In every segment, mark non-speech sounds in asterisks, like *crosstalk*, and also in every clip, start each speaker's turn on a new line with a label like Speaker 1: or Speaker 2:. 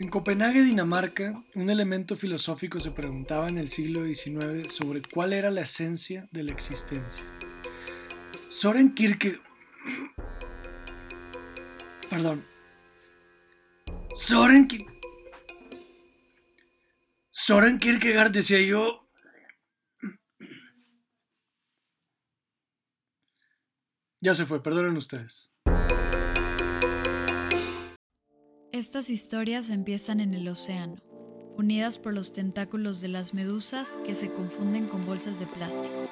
Speaker 1: En Copenhague, Dinamarca, un elemento filosófico se preguntaba en el siglo XIX sobre cuál era la esencia de la existencia. Soren Kierkegaard... Perdón. Soren... Soren Kierkegaard decía yo... Ya se fue, perdonen ustedes.
Speaker 2: Estas historias empiezan en el océano, unidas por los tentáculos de las medusas que se confunden con bolsas de plástico.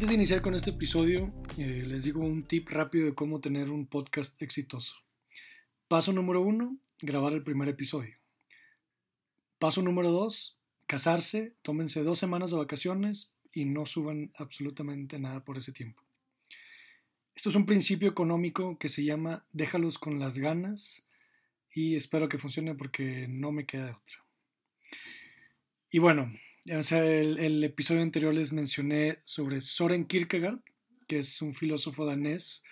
Speaker 1: Iniciar con este episodio, eh, les digo un tip rápido de cómo tener un podcast exitoso. Paso número uno, grabar el primer episodio. Paso número dos, casarse, tómense dos semanas de vacaciones y no suban absolutamente nada por ese tiempo. Esto es un principio económico que se llama déjalos con las ganas y espero que funcione porque no me queda otra. Y bueno, o el, episodio anterior les mencioné sobre Soren Kierkegaard, que es un filósofo danés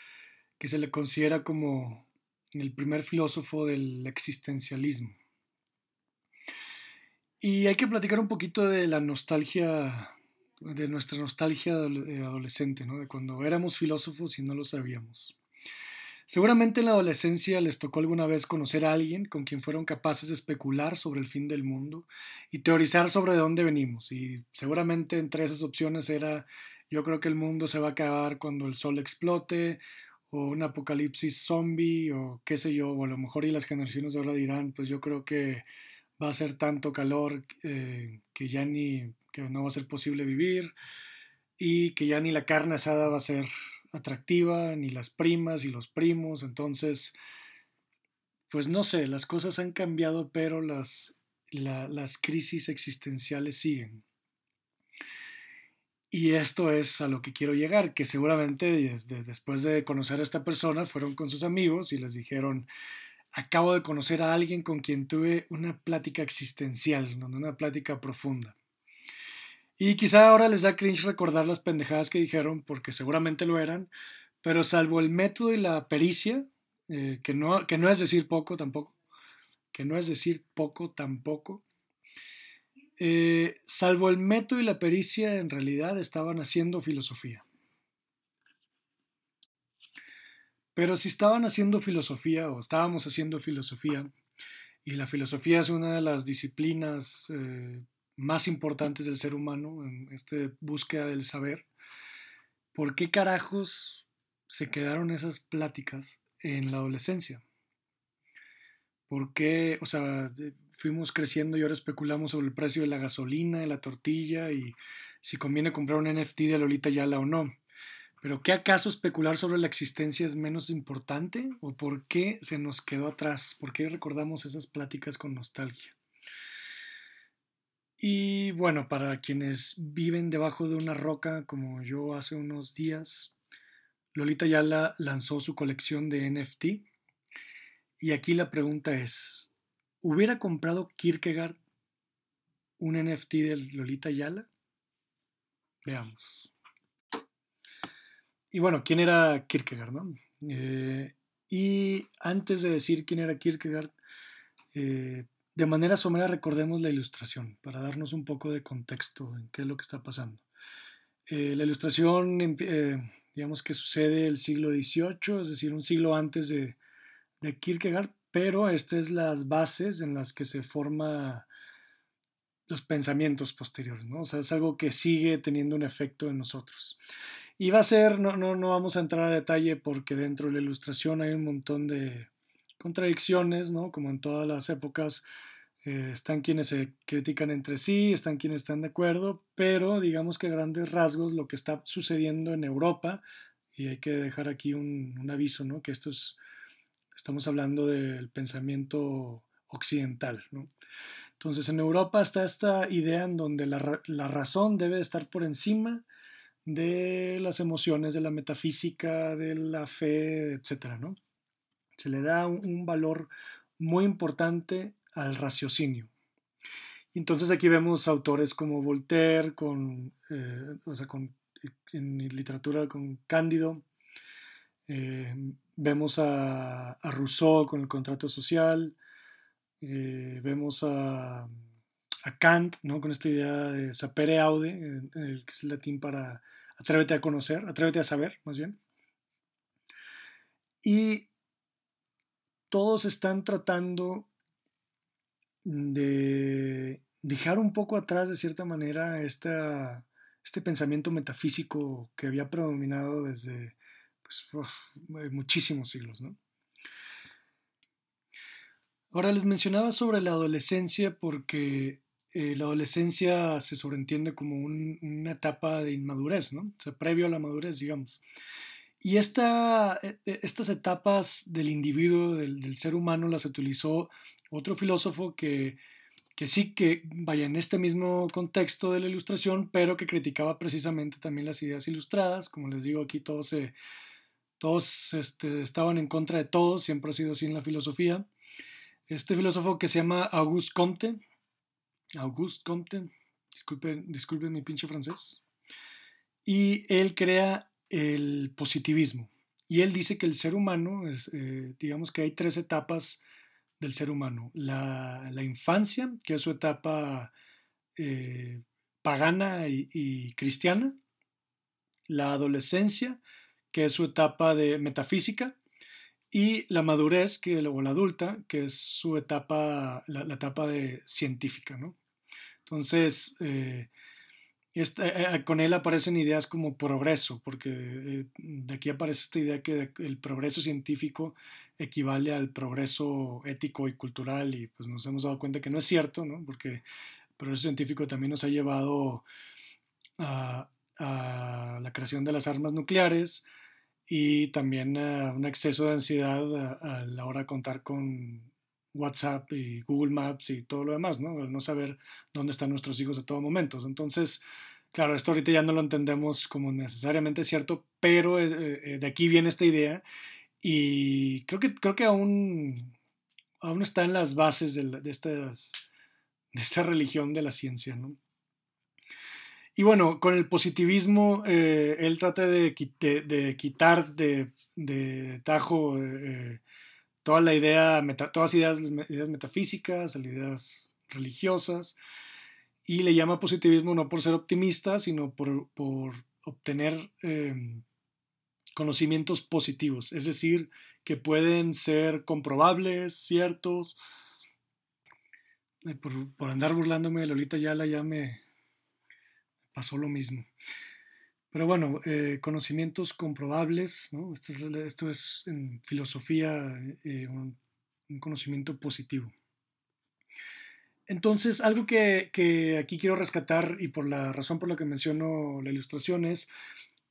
Speaker 1: que se le considera como el primer filósofo del existencialismo. Y hay que platicar un poquito de la nostalgia, de nuestra nostalgia adolescente, ¿no? de cuando éramos filósofos y no lo sabíamos. Seguramente en la adolescencia les tocó alguna vez conocer a alguien con quien fueron capaces de especular sobre el fin del mundo y teorizar sobre de dónde venimos. Y seguramente entre esas opciones era yo creo que el mundo se va a acabar cuando el sol explote o un apocalipsis zombie o qué sé yo, o a lo mejor y las generaciones de ahora dirán, pues yo creo que va a ser tanto calor eh, que ya ni, que no va a ser posible vivir y que ya ni la carne asada va a ser atractiva, ni las primas y los primos, entonces, pues no sé, las cosas han cambiado, pero las, las crisis existenciales siguen. Y esto es a lo que quiero llegar, que seguramente después de conocer a esta persona fueron con sus amigos y les dijeron, acabo de conocer a alguien con quien tuve una plática existencial, una plática profunda. Y quizá ahora les da cringe recordar las pendejadas que dijeron, porque seguramente lo eran, pero salvo el método y la pericia, eh, que, no, que no es decir poco tampoco, que no es decir poco tampoco, eh, salvo el método y la pericia, en realidad estaban haciendo filosofía. Pero si estaban haciendo filosofía o estábamos haciendo filosofía, y la filosofía es una de las disciplinas eh, más importantes del ser humano en esta búsqueda del saber, ¿por qué carajos se quedaron esas pláticas en la adolescencia? ¿Por qué, o sea, fuimos creciendo y ahora especulamos sobre el precio de la gasolina, de la tortilla y si conviene comprar un NFT de Lolita Yala o no? ¿Pero qué acaso especular sobre la existencia es menos importante? ¿O por qué se nos quedó atrás? ¿Por qué recordamos esas pláticas con nostalgia? Y bueno, para quienes viven debajo de una roca como yo hace unos días, Lolita Yala lanzó su colección de NFT. Y aquí la pregunta es, ¿hubiera comprado Kierkegaard un NFT de Lolita Yala? Veamos. Y bueno, ¿quién era Kierkegaard? No? Eh, y antes de decir quién era Kierkegaard, eh, de manera somera recordemos la ilustración para darnos un poco de contexto en qué es lo que está pasando. Eh, la ilustración, eh, digamos que sucede el siglo XVIII, es decir, un siglo antes de, de Kierkegaard, pero estas es las bases en las que se forman los pensamientos posteriores, ¿no? O sea, es algo que sigue teniendo un efecto en nosotros. Y va a ser, no, no, no vamos a entrar a detalle porque dentro de la ilustración hay un montón de contradicciones, ¿no? Como en todas las épocas, eh, están quienes se critican entre sí, están quienes están de acuerdo, pero digamos que a grandes rasgos lo que está sucediendo en Europa, y hay que dejar aquí un, aviso, ¿no? que esto es, estamos hablando del pensamiento occidental. ¿no? Entonces en Europa está esta idea en donde la, la razón debe estar por encima de las emociones, de la metafísica, de la fe, etc. ¿no? Se le da un, valor muy importante al raciocinio. Entonces aquí vemos autores como Voltaire, con, eh, o sea, con, en literatura con Cándido, eh, vemos a, Rousseau con el contrato social, eh, vemos a, Kant ¿no? con esta idea de sapere aude, que es el latín para atrévete a conocer, atrévete a saber, más bien. Y todos están tratando de dejar un poco atrás, de cierta manera, este pensamiento metafísico que había predominado desde pues, muchísimos siglos. ¿no? Ahora les mencionaba sobre la adolescencia porque eh, la adolescencia se sobreentiende como una etapa de inmadurez, ¿no? O sea, previo a la madurez, digamos. Y e, e, estas etapas del individuo, del, ser humano, las utilizó otro filósofo que, que sí que vaya en este mismo contexto de la ilustración, pero que criticaba precisamente también las ideas ilustradas. Como les digo, aquí todos, se, todos este, estaban en contra de todos, siempre ha sido así en la filosofía. Este filósofo que se llama Auguste Comte, Auguste Comte, disculpen, disculpen mi pinche francés, y él crea el positivismo. Y él dice que el ser humano, eh, digamos que hay tres etapas del ser humano. La, infancia, que es su etapa eh, pagana y, cristiana. La adolescencia, que es su etapa de metafísica. Y la madurez, que, o la adulta, que es su etapa, la, la etapa de científica. ¿no? Entonces, eh, eh, con él aparecen ideas como progreso, porque eh, de aquí aparece esta idea que el progreso científico equivale al progreso ético y cultural y pues nos hemos dado cuenta que no es cierto, ¿no? porque el progreso científico también nos ha llevado a, la creación de las armas nucleares y también a un exceso de ansiedad a la hora de contar con WhatsApp y Google Maps y todo lo demás, ¿no? no saber dónde están nuestros hijos a todo momento. Entonces, claro, esto ahorita ya no lo entendemos como necesariamente cierto, pero eh, eh, de aquí viene esta idea y creo que, creo que aún, aún está en las bases de, de, estas, de esta religión de la ciencia, ¿no? Y bueno, con el positivismo, eh, él trata de, de, quitar de, de tajo toda la idea, todas ideas, ideas metafísicas, ideas religiosas, y le llama positivismo no por ser optimista, sino por, obtener em, conocimientos positivos, es decir, que pueden ser comprobables, ciertos. Por, andar burlándome de Lolita Yala ya me pasó lo mismo. Pero bueno, eh, conocimientos comprobables, ¿no? esto, es, en filosofía eh, un, conocimiento positivo. Entonces, algo que, aquí quiero rescatar y por la razón por la que menciono la ilustración es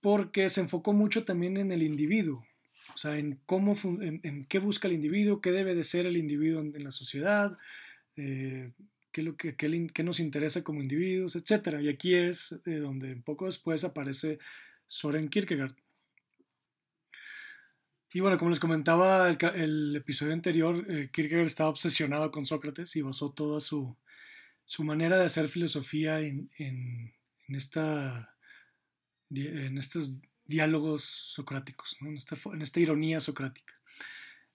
Speaker 1: porque se enfocó mucho también en el individuo, o sea, en cómo, en, qué busca el individuo, qué debe de ser el individuo en, la sociedad, eh, qué, lo que, nos interesa como individuos, etc. Y aquí es eh, donde poco después aparece Soren Kierkegaard. Y bueno, como les comentaba el, el episodio anterior, eh, Kierkegaard estaba obsesionado con Sócrates y basó toda su, su manera de hacer filosofía en, en, en, esta, en estos diálogos socráticos, en, esta, en, esta, ironía socrática.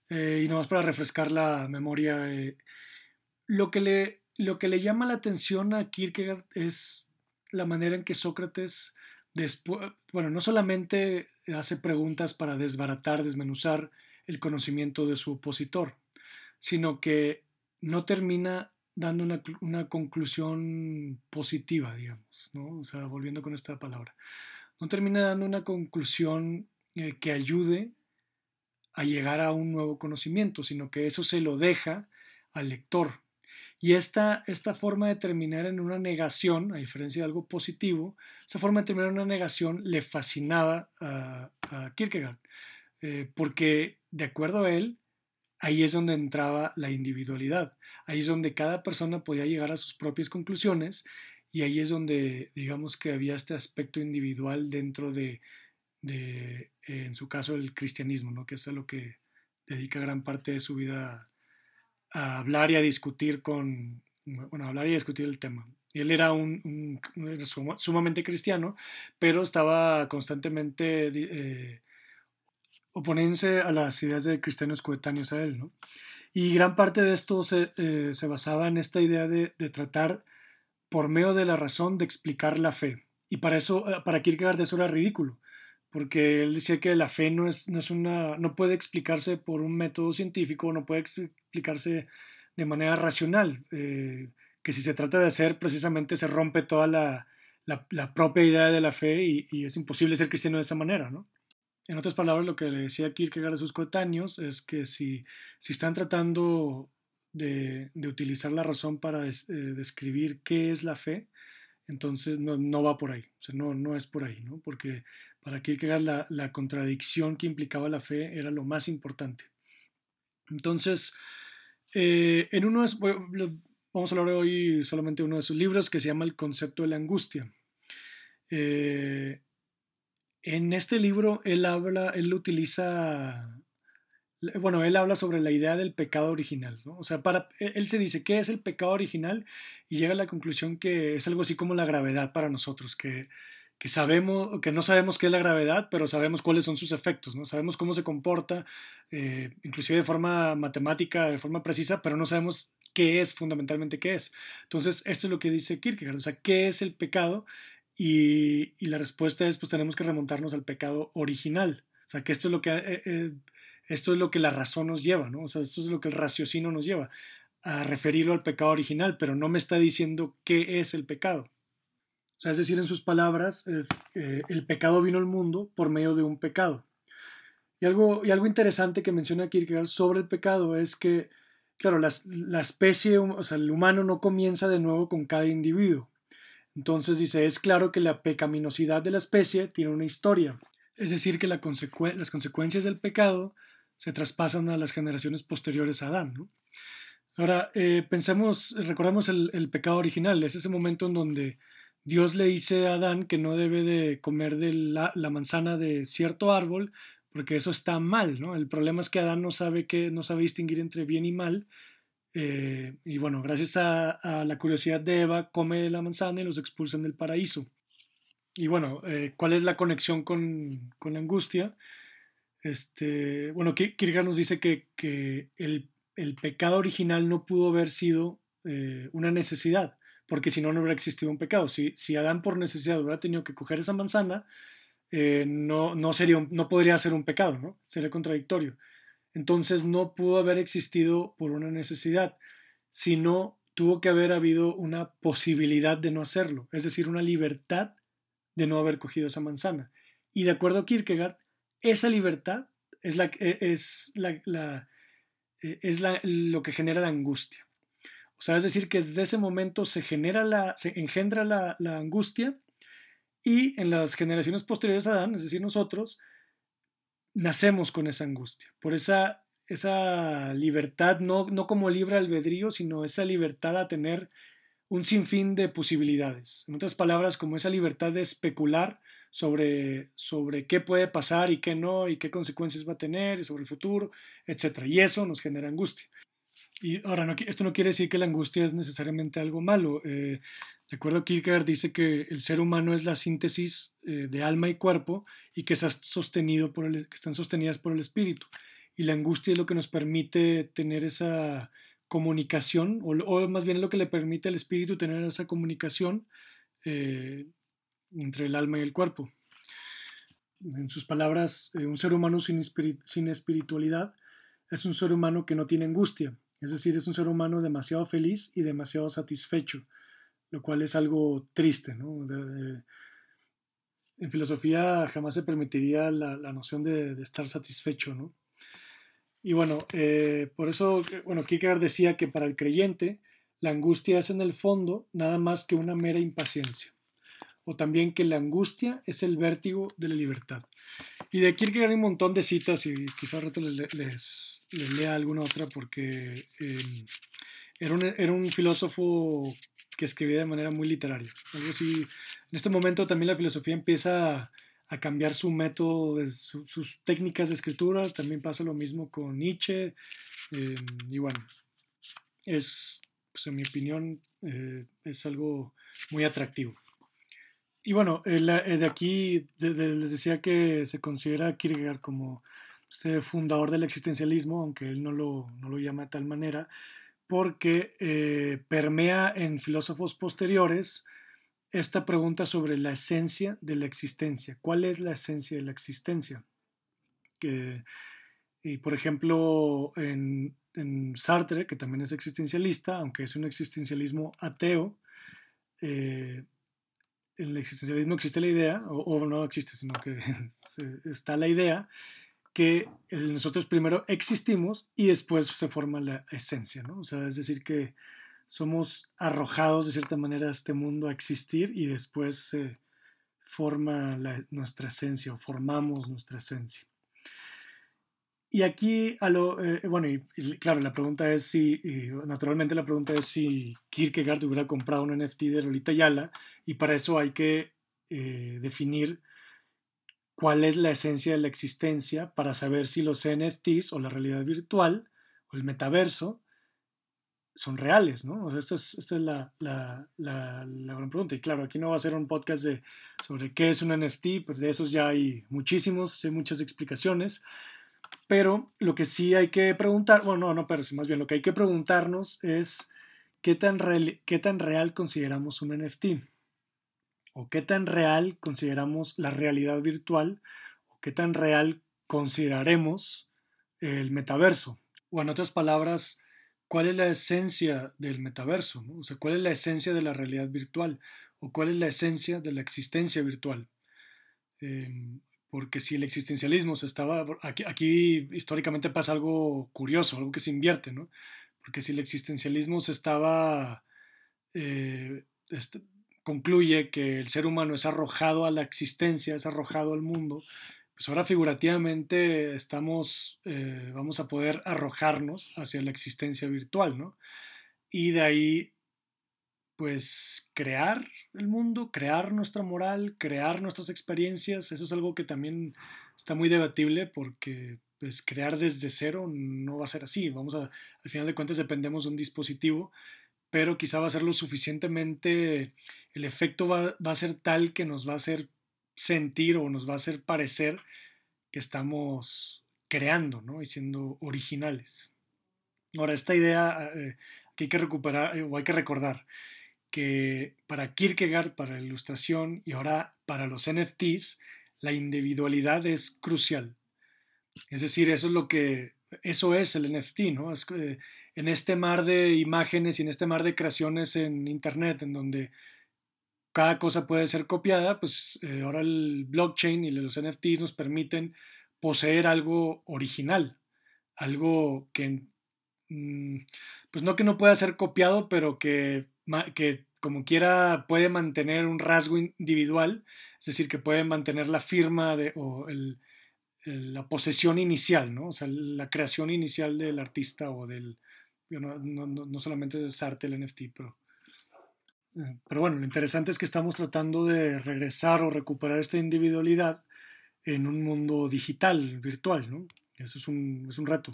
Speaker 1: Eh, y nomás para refrescar la memoria, lo que le lo que le llama la atención a Kierkegaard es la manera en que Sócrates, después, bueno, no solamente hace preguntas para desbaratar, desmenuzar el conocimiento de su opositor, sino que no termina dando una, conclusión positiva, digamos, ¿no? O sea, volviendo con esta palabra. No termina dando una conclusión eh, que ayude a llegar a un nuevo conocimiento, sino que eso se lo deja al lector, y esta, esta forma de terminar en una negación, a diferencia de algo positivo, esa forma de terminar en una negación le fascinaba a, Kierkegaard, eh, porque de acuerdo a él, ahí es donde entraba la individualidad, ahí es donde cada persona podía llegar a sus propias conclusiones y ahí es donde digamos que había este aspecto individual dentro de, de en su caso, el cristianismo, ¿no? que es a lo que dedica gran parte de su vida a hablar y a discutir con, bueno, a hablar y a discutir el tema. Él era un, sumamente cristiano, pero estaba constantemente eh, oponiéndose a las ideas de cristianos coetáneos a él, ¿no? Y gran parte de esto se, eh, se basaba en esta idea de, de, tratar por medio de la razón de explicar la fe. Y para eso, eh, para Kierkegaard eso era ridículo, porque él decía que la fe no es, no es una, no puede explicarse por un método científico, no puede explicarse de manera racional. Eh, que si se trata de hacer, precisamente se rompe toda la, la, propia idea de la fe y, y, es imposible ser cristiano de esa manera, ¿no? En otras palabras, lo que le decía Kierkegaard a sus coetáneos es que si, si están tratando de, de, utilizar la razón para eh, describir qué es la fe, entonces no, no, va por ahí, o sea, no, no es por ahí, ¿no? Porque para Kierkegaard la, la contradicción que implicaba la fe era lo más importante. Entonces, eh, en uno es, Vamos a hablar hoy solamente de uno de sus libros que se llama El concepto de la angustia. Eh, en este libro él habla, él utiliza, bueno, él habla sobre la idea del pecado original. O sea, para, él se dice, ¿qué es el pecado original? Y llega a la conclusión que es algo así como la gravedad para nosotros, que que sabemos, que no sabemos qué es la gravedad, pero sabemos cuáles son sus efectos, ¿no? Sabemos cómo se comporta, eh, inclusive de forma matemática, de forma precisa, pero no sabemos qué es fundamentalmente qué es. Entonces, esto es lo que dice Kierkegaard, o sea, ¿qué es el pecado? Y, y la respuesta es, pues tenemos que remontarnos al pecado original, o sea, que esto es lo que, eh, eh, esto es lo que la razón nos lleva, ¿no? O sea, esto es lo que el raciocinio nos lleva a referirlo al pecado original, pero no me está diciendo qué es el pecado es decir, en sus palabras, es, eh, el pecado vino al mundo por medio de un pecado. Y algo, y algo interesante que menciona Kierkegaard sobre el pecado es que, claro, la, la especie, o sea, el humano no comienza de nuevo con cada individuo. Entonces dice, es claro que la pecaminosidad de la especie tiene una historia. Es decir, que la las consecuencias del pecado se traspasan a las generaciones posteriores a Adán. Ahora, eh, pensemos, recordemos el, el, pecado original, es ese momento en donde Dios le dice a Adán que no debe de comer de la, manzana de cierto árbol porque eso está mal, ¿no? El problema es que Adán no sabe que no sabe distinguir entre bien y mal. Eh, y bueno, gracias a, la curiosidad de Eva, come la manzana y los expulsan del paraíso. Y bueno, eh, ¿cuál es la conexión con, la angustia? Este, bueno, Kierkegaard nos dice que, que el, pecado original no pudo haber sido eh, una necesidad, porque si no, no hubiera existido un pecado. Si, si Adán por necesidad hubiera tenido que coger esa manzana, eh, no, no, sería no podría ser un pecado, ¿no? Sería contradictorio. Entonces no pudo haber existido por una necesidad, sino tuvo que haber habido una posibilidad de no hacerlo, es decir, una libertad de no haber cogido esa manzana. Y de acuerdo a Kierkegaard, esa libertad es, la, e, es, la, e, es la, lo que genera la angustia. Sea, es decir, que desde ese momento se genera la, se engendra la, la angustia y en las generaciones posteriores a Adán, es decir, nosotros, nacemos con esa angustia, por esa, esa libertad, no, no como libre albedrío, sino esa libertad a tener un sinfín de posibilidades. En otras palabras, como esa libertad de especular sobre, sobre qué puede pasar y qué no, y qué consecuencias va a tener, y sobre el futuro, etc. Y eso nos genera angustia. Y ahora, no, esto no quiere decir que la angustia es necesariamente algo malo. Eh, de acuerdo Kierkegaard, dice que el ser humano es la síntesis eh, de alma y cuerpo y que, sostenido por el, que están sostenidas por el espíritu. Y la angustia es lo que nos permite tener esa comunicación, o, más bien lo que le permite al espíritu tener esa comunicación eh, entre el alma y el cuerpo. En sus palabras, un ser humano sin espiritualidad es un ser humano que no tiene angustia es decir, es un ser humano demasiado feliz y demasiado satisfecho, lo cual es algo triste. en filosofía jamás se permitiría la, noción de, estar satisfecho. ¿no? Y bueno, eh, por eso, bueno, Kierkegaard decía que para el creyente la angustia es en el fondo nada más que una mera impaciencia o también que la angustia es el vértigo de la libertad. Y de Kierkegaard hay un montón de citas y quizás rato les, lea alguna otra porque em, era, un, era, un, filósofo que escribía de manera muy literaria. Algo así, en este momento también la filosofía empieza a, cambiar su método, sus técnicas de escritura, también pasa lo mismo con Nietzsche, eh, y bueno, es, pues, en mi opinión, eh, es algo muy atractivo. Y bueno, de aquí les decía que se considera Kierkegaard como este fundador del existencialismo, aunque él no lo, no lo llama de tal manera, porque eh, permea en filósofos posteriores esta pregunta sobre la esencia de la existencia. ¿Cuál es la esencia de la existencia? y por ejemplo, en, Sartre, que también es existencialista, aunque es un existencialismo ateo, eh, en el existencialismo existe la idea, o, no existe, sino que *laughs* está la idea que nosotros primero existimos y después se forma la esencia, ¿no? O sea, es decir, que somos arrojados de cierta manera a este mundo a existir y después se forma nuestra esencia o formamos nuestra esencia. Y aquí, a lo, eh, bueno, y, claro, la pregunta es si, naturalmente la pregunta es si Kierkegaard hubiera comprado un NFT de Lolita Yala y para eso hay que eh, definir cuál es la esencia de la existencia para saber si los NFTs o la realidad virtual o el metaverso son reales, ¿no? O sea, esta es, esta es la, la, la, gran pregunta. Y claro, aquí no va a ser un podcast de, sobre qué es un NFT, pues de esos ya hay muchísimos, hay muchas explicaciones, pero lo que sí hay que preguntar, bueno, no, no, pero más bien lo que hay que preguntarnos es qué tan, qué tan real consideramos un NFT o qué tan real consideramos la realidad virtual o qué tan real consideraremos el metaverso. O en otras palabras, ¿cuál es la esencia del metaverso? O sea, ¿cuál es la esencia de la realidad virtual? ¿O cuál es la esencia de la existencia virtual? Em, porque si el existencialismo se estaba... Aquí, históricamente pasa algo curioso, algo que se invierte, ¿no? Porque si el existencialismo se estaba... Eh, este, concluye que el ser humano es arrojado a la existencia, es arrojado al mundo, pues ahora figurativamente estamos, eh, vamos a poder arrojarnos hacia la existencia virtual, ¿no? Y de ahí, pues, crear el mundo, crear nuestra moral, crear nuestras experiencias, eso es algo que también está muy debatible porque, pues, crear desde cero no va a ser así, vamos a, al final de cuentas dependemos de un dispositivo pero quizá va a ser lo suficientemente, el efecto va, a ser tal que nos va a hacer sentir o nos va a hacer parecer que estamos creando ¿no? y siendo originales. Ahora, esta idea eh, que hay que recuperar o hay que recordar que para Kierkegaard, para la ilustración y ahora para los NFTs, la individualidad es crucial. Es decir, eso es lo que, eso es el NFT, ¿no? Es, eh, en este mar de imágenes y en este mar de creaciones en Internet, en donde cada cosa puede ser copiada, pues eh, ahora el blockchain y los NFTs nos permiten poseer algo original, algo que, mm, pues no que no pueda ser copiado, pero que, que como quiera puede mantener un rasgo individual, es decir, que puede mantener la firma de, o la posesión inicial, ¿no? O sea, la creación inicial del artista o del, no, no, no solamente es arte el NFT, pero, eh, pero bueno, lo interesante es que estamos tratando de regresar o recuperar esta individualidad en un mundo digital, virtual, ¿no? Eso es un, es un reto.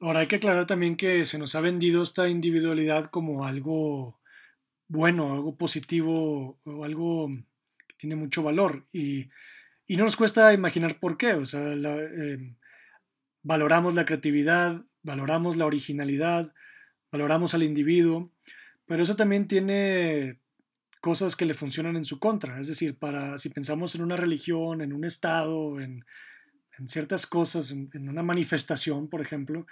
Speaker 1: Ahora hay que aclarar también que se nos ha vendido esta individualidad como algo bueno, algo positivo o algo que tiene mucho valor y, y no nos cuesta imaginar por qué. O sea, eh, valoramos la creatividad, valoramos la originalidad, valoramos al individuo, pero eso también tiene cosas que le funcionan en su contra. Es decir, para, si pensamos en una religión, en un estado, en, ciertas cosas, en, una manifestación, por ejemplo,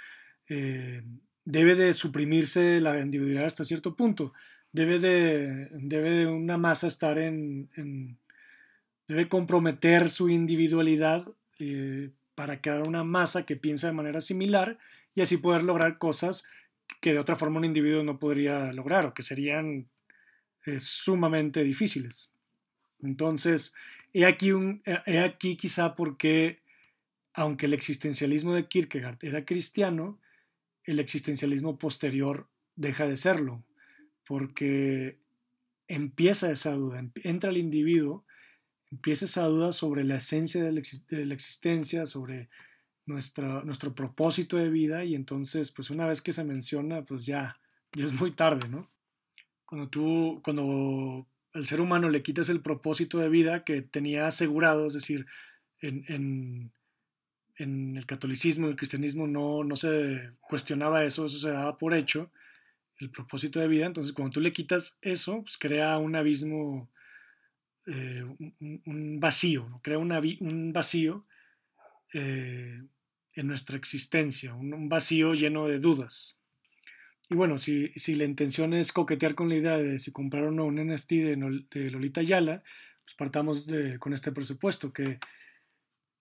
Speaker 1: eh, debe de suprimirse la individualidad hasta cierto punto. Debe de, debe de una masa estar en, debe comprometer su individualidad eh, para crear una masa que piensa de manera similar y así poder lograr cosas que de otra forma un individuo no podría lograr o que serían eh, sumamente difíciles. Entonces, he aquí, un, he aquí quizá porque, aunque el existencialismo de Kierkegaard era cristiano, el existencialismo posterior deja de serlo, porque empieza esa duda, entra el individuo, empieza esa duda sobre la esencia de la, existencia, sobre nuestra, nuestro propósito de vida y entonces pues una vez que se menciona pues ya, ya es muy tarde, ¿no? Cuando tú, cuando al ser humano le quitas el propósito de vida que tenía asegurado, es decir, en, el catolicismo, el cristianismo no, no se cuestionaba eso, eso se daba por hecho, el propósito de vida. Entonces, cuando tú le quitas eso, pues crea un abismo, eh, un, vacío, crea un vacío eh, en nuestra existencia, un, vacío lleno de dudas. Y bueno, si, la intención es coquetear con la idea de si comprar o no un NFT de, Lolita Yala, pues partamos con este presupuesto, que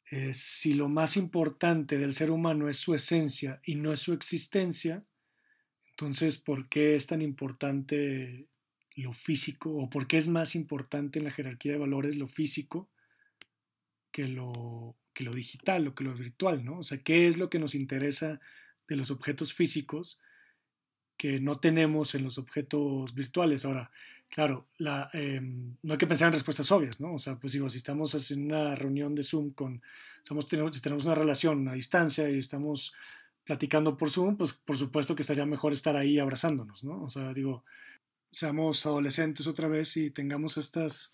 Speaker 1: eh, si lo más importante del ser humano es su esencia y no es su existencia, entonces, ¿por qué es tan importante lo físico o por qué es más importante en la jerarquía de valores lo físico que lo, que lo digital o que lo virtual? ¿no? O sea, ¿qué es lo que nos interesa de los objetos físicos que no tenemos en los objetos virtuales? Ahora, claro, la, em, no hay que pensar en respuestas obvias, ¿no? O sea, pues digo, si estamos haciendo una reunión de Zoom con, estamos, tenemos, tenemos una relación a distancia y estamos platicando por Zoom, pues por supuesto que estaría mejor estar ahí abrazándonos, ¿no? O sea, digo, seamos adolescentes otra vez y tengamos estas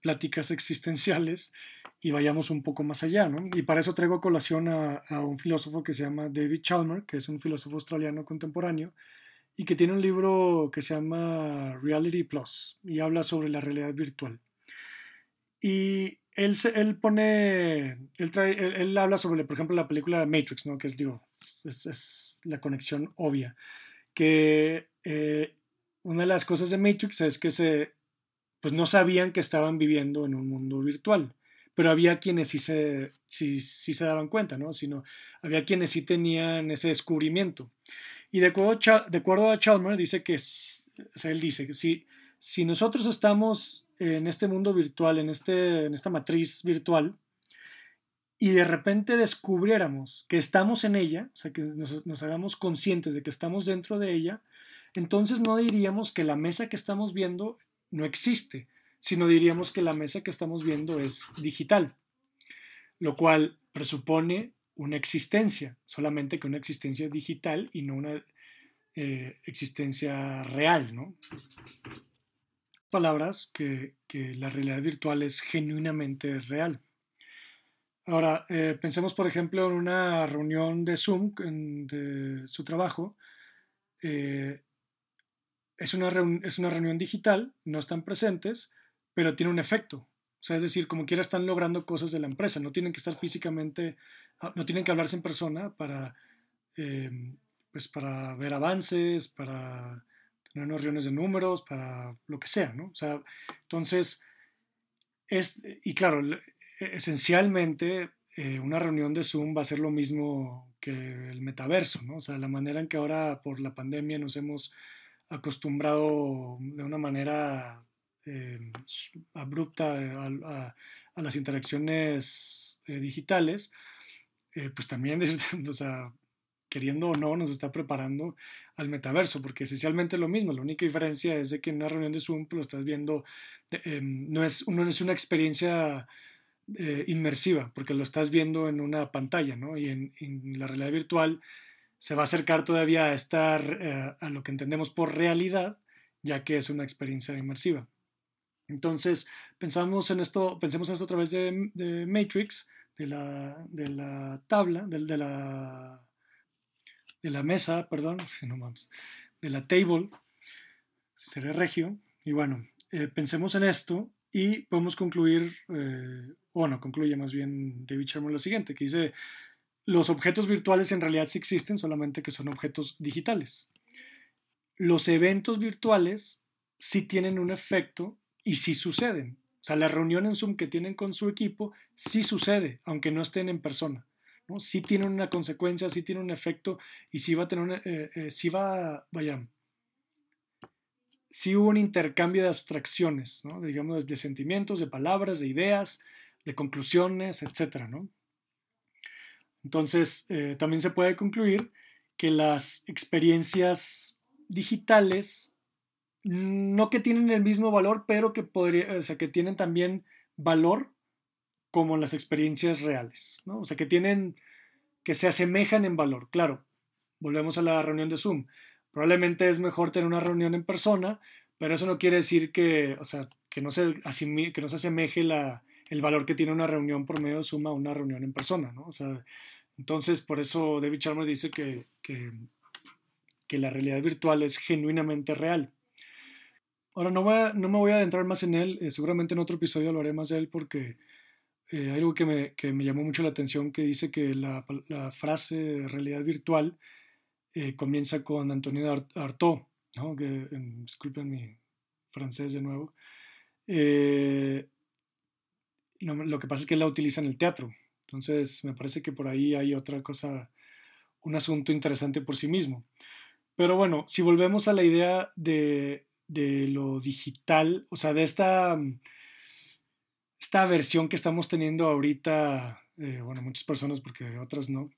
Speaker 1: pláticas existenciales y vayamos un poco más allá, ¿no? Y para eso traigo a colación a, un filósofo que se llama David Chalmers, que es un filósofo australiano contemporáneo, y que tiene un libro que se llama Reality Plus y habla sobre la realidad virtual. Y él, él pone, él, trae, él, habla sobre, por ejemplo, la película Matrix, ¿no? Que es, digo, es, la conexión obvia. Que eh, una de las cosas de Matrix es que se, pues no sabían que estaban viviendo en un mundo virtual, pero había quienes sí se, sí, sí se daban cuenta, ¿no? Sino había quienes sí tenían ese descubrimiento. Y de acuerdo, de acuerdo a Chalmers, dice que, o sea, él dice que si, si nosotros estamos en este mundo virtual, en, este, en esta matriz virtual, y de repente descubriéramos que estamos en ella, o sea, que nos, hagamos conscientes de que estamos dentro de ella, entonces no diríamos que la mesa que estamos viendo no existe, sino diríamos que la mesa que estamos viendo es digital, lo cual presupone una existencia, solamente que una existencia digital y no una eh, existencia real, ¿no? Palabras que la realidad virtual es genuinamente real. Ahora, eh, pensemos, por ejemplo, en una reunión de Zoom de su trabajo. Eh, es, una es una reunión digital, no están presentes, pero tiene un efecto. O sea, es decir, como quiera están logrando cosas de la empresa, no tienen que estar físicamente, ah, no tienen que hablarse en persona para, eh, pues para ver avances, para tener unas reuniones de números, para lo que sea, ¿no? O sea, entonces, es, y claro, esencialmente eh, una reunión de Zoom va a ser lo mismo que el metaverso, ¿no? O sea, la manera en que ahora por la pandemia nos hemos acostumbrado de una manera eh, abrupta a, las interacciones eh, digitales, pues también, *laughs* o sea, queriendo o no, nos está preparando al metaverso, porque esencialmente es lo mismo. La única diferencia es de que en una reunión de Zoom pues, lo estás viendo, em, no, es, no es una experiencia eh, inmersiva, porque lo estás viendo en una pantalla, ¿no? Y en, la realidad virtual se va a acercar todavía a estar eh, a lo que entendemos por realidad, ya que es una experiencia inmersiva. Entonces, pensamos en esto, pensemos en esto a través de, Matrix, de la, de la tabla, de, de, la, de la mesa, perdón, *laughs* no de la table, sería regio, y bueno, eh, pensemos en esto y podemos concluir bueno, concluye más bien David Sherman lo siguiente, que dice, los objetos virtuales en realidad sí existen, solamente que son objetos digitales. Los eventos virtuales sí tienen un efecto y sí suceden. O sea, la reunión en Zoom que tienen con su equipo sí sucede, aunque no estén en persona. ¿no? Sí tienen una consecuencia, sí tiene un efecto y sí va a tener una, eh, eh, sí va, vaya, sí hubo un intercambio de abstracciones, ¿no? digamos, de sentimientos, de palabras, de ideas, de conclusiones, etcétera, ¿no? Entonces, eh, también se puede concluir que las experiencias digitales no que tienen el mismo valor, pero que, podría, o sea, que tienen también valor como las experiencias reales, ¿no? O sea, que tienen, que se asemejan en valor. Claro, volvemos a la reunión de Zoom. Probablemente es mejor tener una reunión en persona, pero eso no quiere decir que, o sea, que no se, que no se asemeje la, el valor que tiene una reunión por medio de Zoom a una reunión en persona, ¿no? O sea, entonces por eso David Chalmers dice que, que, que la realidad virtual es genuinamente real. Ahora, no, no me voy a adentrar más en él, eh, seguramente en otro episodio haré más de él porque eh, hay algo que me, que me, llamó mucho la atención que dice que la frase realidad virtual eh, comienza con Antonio Artaud, ¿no? que, disculpen mi francés de nuevo, lo, que pasa es que él la utiliza en el teatro, entonces me parece que por ahí hay otra cosa, un asunto interesante por sí mismo. Pero bueno, si volvemos a la idea de, de lo digital, o sea, de esta, esta versión que estamos teniendo ahorita, eh, bueno, muchas personas porque otras no,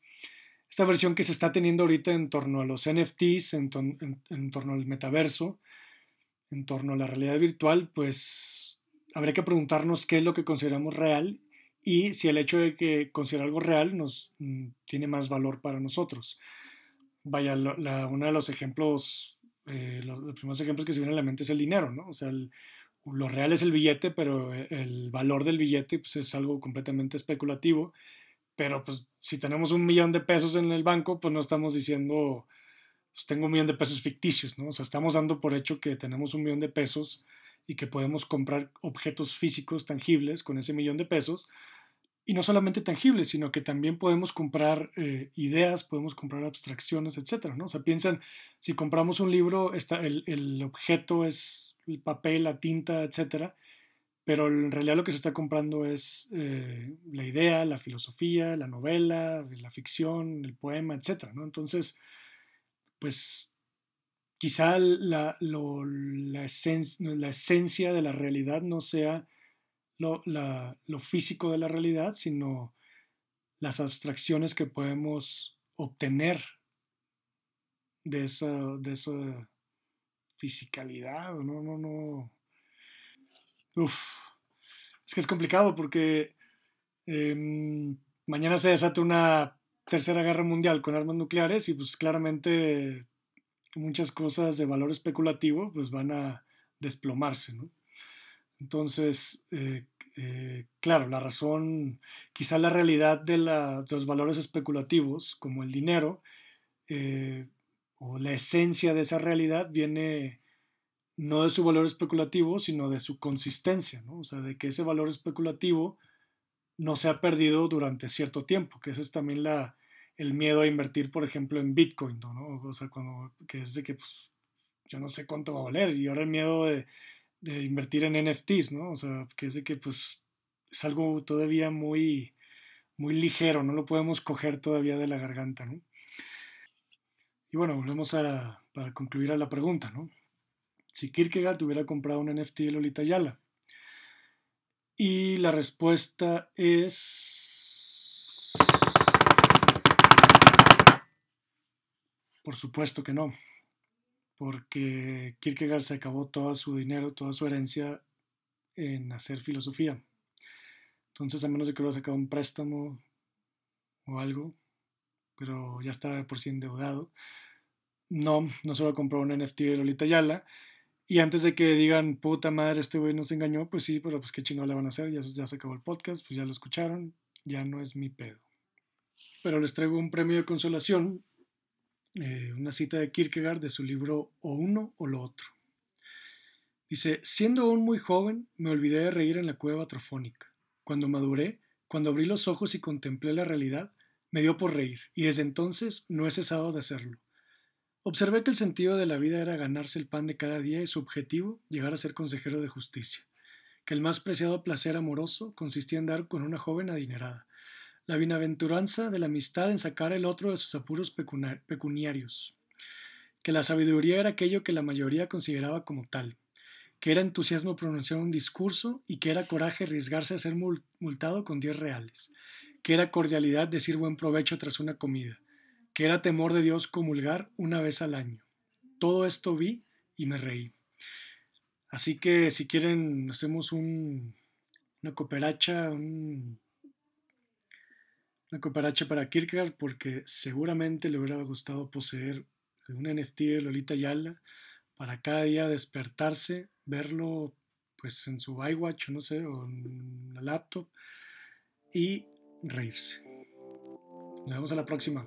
Speaker 1: esta versión que se está teniendo ahorita en torno a los NFTs, en, torno al metaverso, en torno a la realidad virtual, pues habría que preguntarnos qué es lo que consideramos real y si el hecho de que considerar algo real nos mm, tiene más valor para nosotros. Vaya, uno de los ejemplos eh, los, primeros ejemplos que se vienen a la mente es el dinero, ¿no? O sea, lo real es el billete, pero e, el valor del billete pues, es algo completamente especulativo. Pero pues si tenemos un millón de pesos en el banco, pues no estamos diciendo, pues tengo un millón de pesos ficticios, ¿no? O sea, estamos dando por hecho que tenemos un millón de pesos y que podemos comprar objetos físicos tangibles con ese millón de pesos, y no solamente tangibles, sino que también podemos comprar eh, ideas, podemos comprar abstracciones, etcétera, ¿no? O sea, piensan, si compramos un libro, está, el, el, objeto es el papel, la tinta, etcétera, pero en realidad lo que se está comprando es eh, la idea, la filosofía, la novela, la ficción, el poema, etcétera, ¿no? Entonces, pues quizá la, lo, la, esencia de la realidad no sea lo, físico de la realidad, sino las abstracciones que podemos obtener de esa, de esa fisicalidad. No, no, no. Uf. Es que es complicado porque em, mañana se desata una tercera guerra mundial con armas nucleares y pues claramente muchas cosas de valor especulativo pues van a desplomarse, ¿no? Entonces, eh, eh, claro, la razón, quizá la realidad de, los valores especulativos, como el dinero, eh, o la esencia de esa realidad viene no de su valor especulativo, sino de su consistencia, ¿no? O sea, de que ese valor especulativo no se ha perdido durante cierto tiempo, que ese es también la, el miedo a invertir, por ejemplo, en Bitcoin, ¿no? O sea, cuando, que es de que, pues, yo no sé cuánto va a valer, y ahora el miedo de de invertir en NFTs, ¿no? O sea, que es de que pues es algo todavía muy, muy ligero, no lo podemos coger todavía de la garganta, ¿no? Y bueno, volvemos a, para concluir a la pregunta, ¿no? Si Kierkegaard hubiera comprado un NFT de Lolita Yala. Y la respuesta es... Por supuesto que no porque Kierkegaard se acabó todo su dinero, toda su herencia en hacer filosofía. Entonces, a menos de que hubiera sacado un préstamo o algo, pero ya está por sí endeudado, no, no se a comprar un NFT de Lolita Yala. Y antes de que digan, puta madre, este güey nos engañó, pues sí, pero pues qué chingón le van a hacer, ya, ya se acabó el podcast, pues ya lo escucharon, ya no es mi pedo. Pero les traigo un premio de consolación eh, una cita de Kierkegaard de su libro O uno o lo otro. Dice, siendo aún muy joven, me olvidé de reír en la cueva trofónica. Cuando maduré, cuando abrí los ojos y contemplé la realidad, me dio por reír, y desde entonces no he cesado de hacerlo. Observé que el sentido de la vida era ganarse el pan de cada día y su objetivo llegar a ser consejero de justicia, que el más preciado placer amoroso consistía en dar con una joven adinerada, la bienaventuranza de la amistad en sacar el otro de sus apuros pecuniarios, que la sabiduría era aquello que la mayoría consideraba como tal, que era entusiasmo pronunciar un discurso y que era coraje arriesgarse a ser multado con diez reales, que era cordialidad decir buen provecho tras una comida, que era temor de Dios comulgar una vez al año. Todo esto vi y me reí. Así que si quieren, hacemos un, una cooperacha, una cooperacha para Kierkegaard, porque seguramente le hubiera gustado poseer un NFT de Lolita Yala para cada día despertarse, verlo pues en su iWatch no sé, o en la laptop y reírse. Nos vemos a la próxima.